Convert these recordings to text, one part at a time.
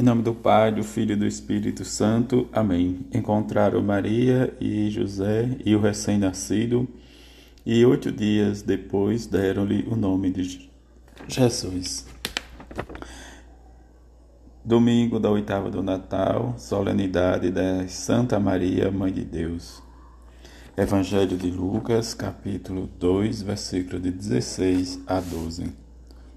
Em nome do Pai, do Filho e do Espírito Santo. Amém. Encontraram Maria e José e o recém-nascido, e oito dias depois deram-lhe o nome de Jesus. Domingo da oitava do Natal, solenidade da Santa Maria, Mãe de Deus. Evangelho de Lucas, capítulo 2, versículo de 16 a 12.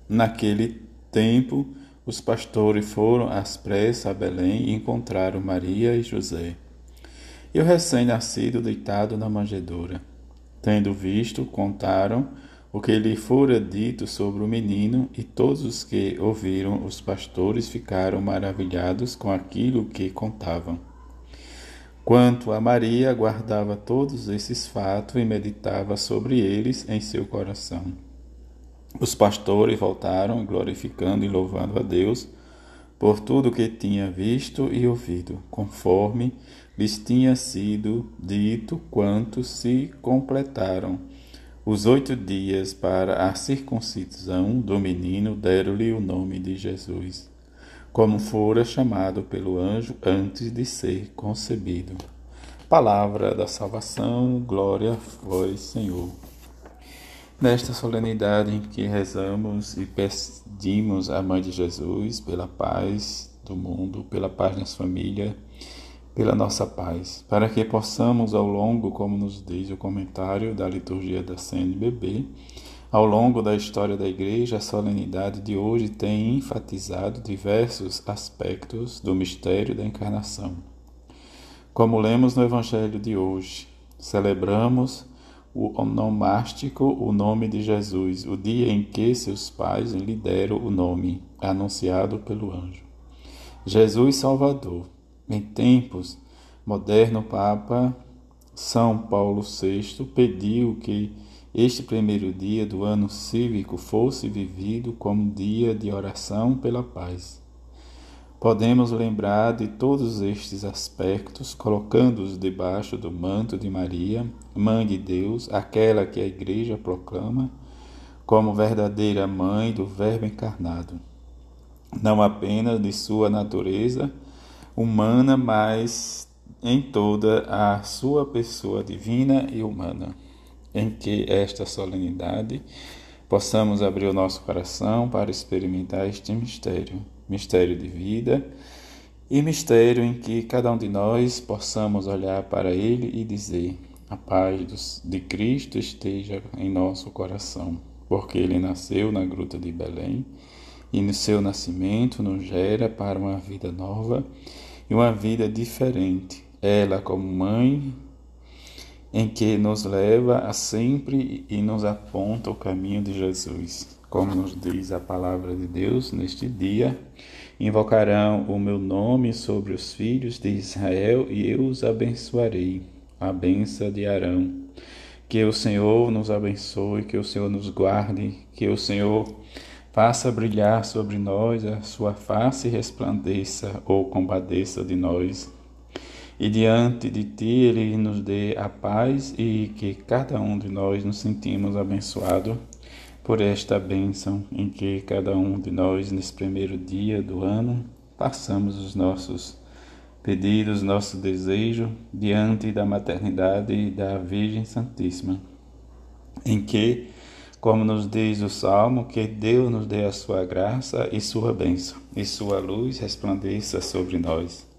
Naquele tempo, os pastores foram às pressas a Belém e encontraram Maria e José. E o recém-nascido deitado na manjedoura. Tendo visto, contaram o que lhe fora dito sobre o menino, e todos os que ouviram os pastores ficaram maravilhados com aquilo que contavam. Quanto a Maria, guardava todos esses fatos e meditava sobre eles em seu coração. Os pastores voltaram, glorificando e louvando a Deus por tudo que tinha visto e ouvido, conforme lhes tinha sido dito, quanto se completaram. Os oito dias para a circuncisão do menino deram-lhe o nome de Jesus, como fora chamado pelo anjo antes de ser concebido. Palavra da salvação, glória a vós, Senhor. Nesta solenidade em que rezamos e pedimos à Mãe de Jesus pela paz do mundo, pela paz nas famílias, pela nossa paz, para que possamos ao longo, como nos diz o comentário da liturgia da CNBB, ao longo da história da Igreja, a solenidade de hoje tem enfatizado diversos aspectos do mistério da encarnação. Como lemos no Evangelho de hoje, celebramos o onomástico, o nome de Jesus, o dia em que seus pais lhe deram o nome, anunciado pelo anjo. Jesus Salvador. Em tempos modernos, Papa São Paulo VI pediu que este primeiro dia do ano cívico fosse vivido como dia de oração pela paz. Podemos lembrar de todos estes aspectos, colocando-os debaixo do manto de Maria, Mãe de Deus, aquela que a Igreja proclama como verdadeira mãe do Verbo encarnado, não apenas de sua natureza humana, mas em toda a sua pessoa divina e humana, em que esta solenidade possamos abrir o nosso coração para experimentar este mistério mistério de vida e mistério em que cada um de nós possamos olhar para ele e dizer: A paz de Cristo esteja em nosso coração, porque ele nasceu na gruta de Belém e no seu nascimento nos gera para uma vida nova e uma vida diferente. Ela, como mãe, em que nos leva a sempre e nos aponta o caminho de Jesus. Como nos diz a palavra de Deus neste dia, invocarão o meu nome sobre os filhos de Israel e eu os abençoarei. A benção de Arão. Que o Senhor nos abençoe, que o Senhor nos guarde, que o Senhor faça brilhar sobre nós a sua face e resplandeça ou compadeça de nós. E diante de ti ele nos dê a paz e que cada um de nós nos sentimos abençoado por esta bênção em que cada um de nós, nesse primeiro dia do ano, passamos os nossos pedidos, nosso desejo diante da maternidade da Virgem Santíssima, em que, como nos diz o Salmo, que Deus nos dê a sua graça e sua bênção, e sua luz resplandeça sobre nós.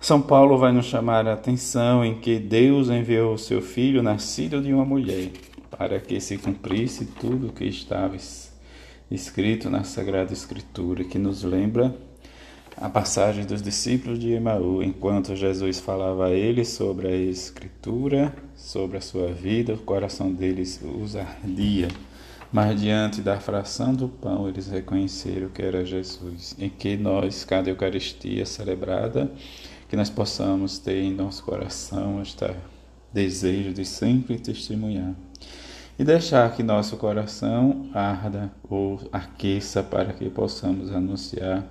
São Paulo vai nos chamar a atenção em que Deus enviou o seu Filho nascido de uma mulher para que se cumprisse tudo o que estava escrito na Sagrada Escritura, que nos lembra a passagem dos discípulos de Emaú, enquanto Jesus falava a eles sobre a Escritura, sobre a sua vida, o coração deles os ardia. Mas diante da fração do pão, eles reconheceram que era Jesus, em que nós, cada Eucaristia celebrada, que nós possamos ter em nosso coração este desejo de sempre testemunhar e deixar que nosso coração arda ou aqueça para que possamos anunciar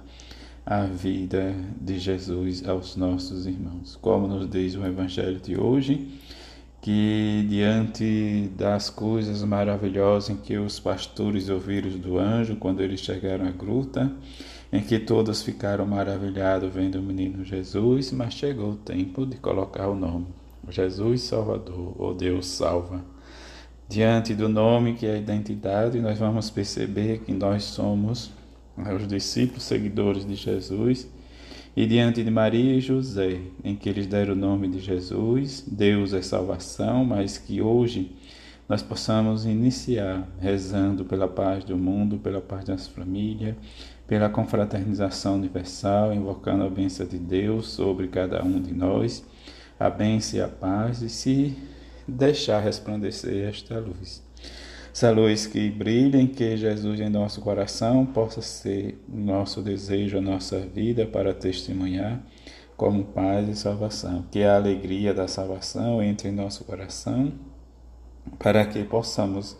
a vida de Jesus aos nossos irmãos. Como nos diz o Evangelho de hoje, que diante das coisas maravilhosas em que os pastores ouviram do anjo quando eles chegaram à gruta, em que todos ficaram maravilhados vendo o menino Jesus, mas chegou o tempo de colocar o nome. Jesus Salvador, ou Deus salva. Diante do nome que é a identidade, nós vamos perceber que nós somos os discípulos seguidores de Jesus e diante de Maria e José, em que eles deram o nome de Jesus, Deus é salvação, mas que hoje nós possamos iniciar rezando pela paz do mundo, pela paz das famílias, pela confraternização universal, invocando a bênção de Deus sobre cada um de nós, a bênção e a paz, e se deixar resplandecer esta luz. Essa luz que brilha, em que Jesus em nosso coração possa ser nosso desejo, a nossa vida para testemunhar como paz e salvação. Que a alegria da salvação entre em nosso coração, para que possamos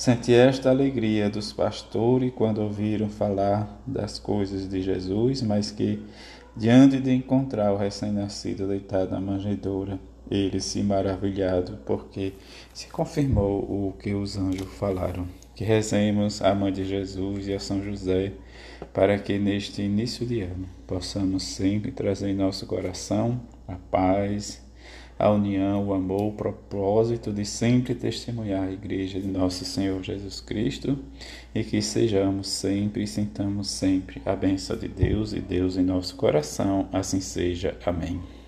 sentir esta alegria dos pastores quando ouviram falar das coisas de Jesus, mas que diante de encontrar o recém-nascido deitado na manjedoura, ele se maravilhado, porque se confirmou o que os anjos falaram. Que rezemos a Mãe de Jesus e a São José, para que neste início de ano possamos sempre trazer em nosso coração a paz, a união, o amor, o propósito de sempre testemunhar a Igreja de nosso Senhor Jesus Cristo e que sejamos sempre e sintamos sempre a bênção de Deus e Deus em nosso coração. Assim seja. Amém.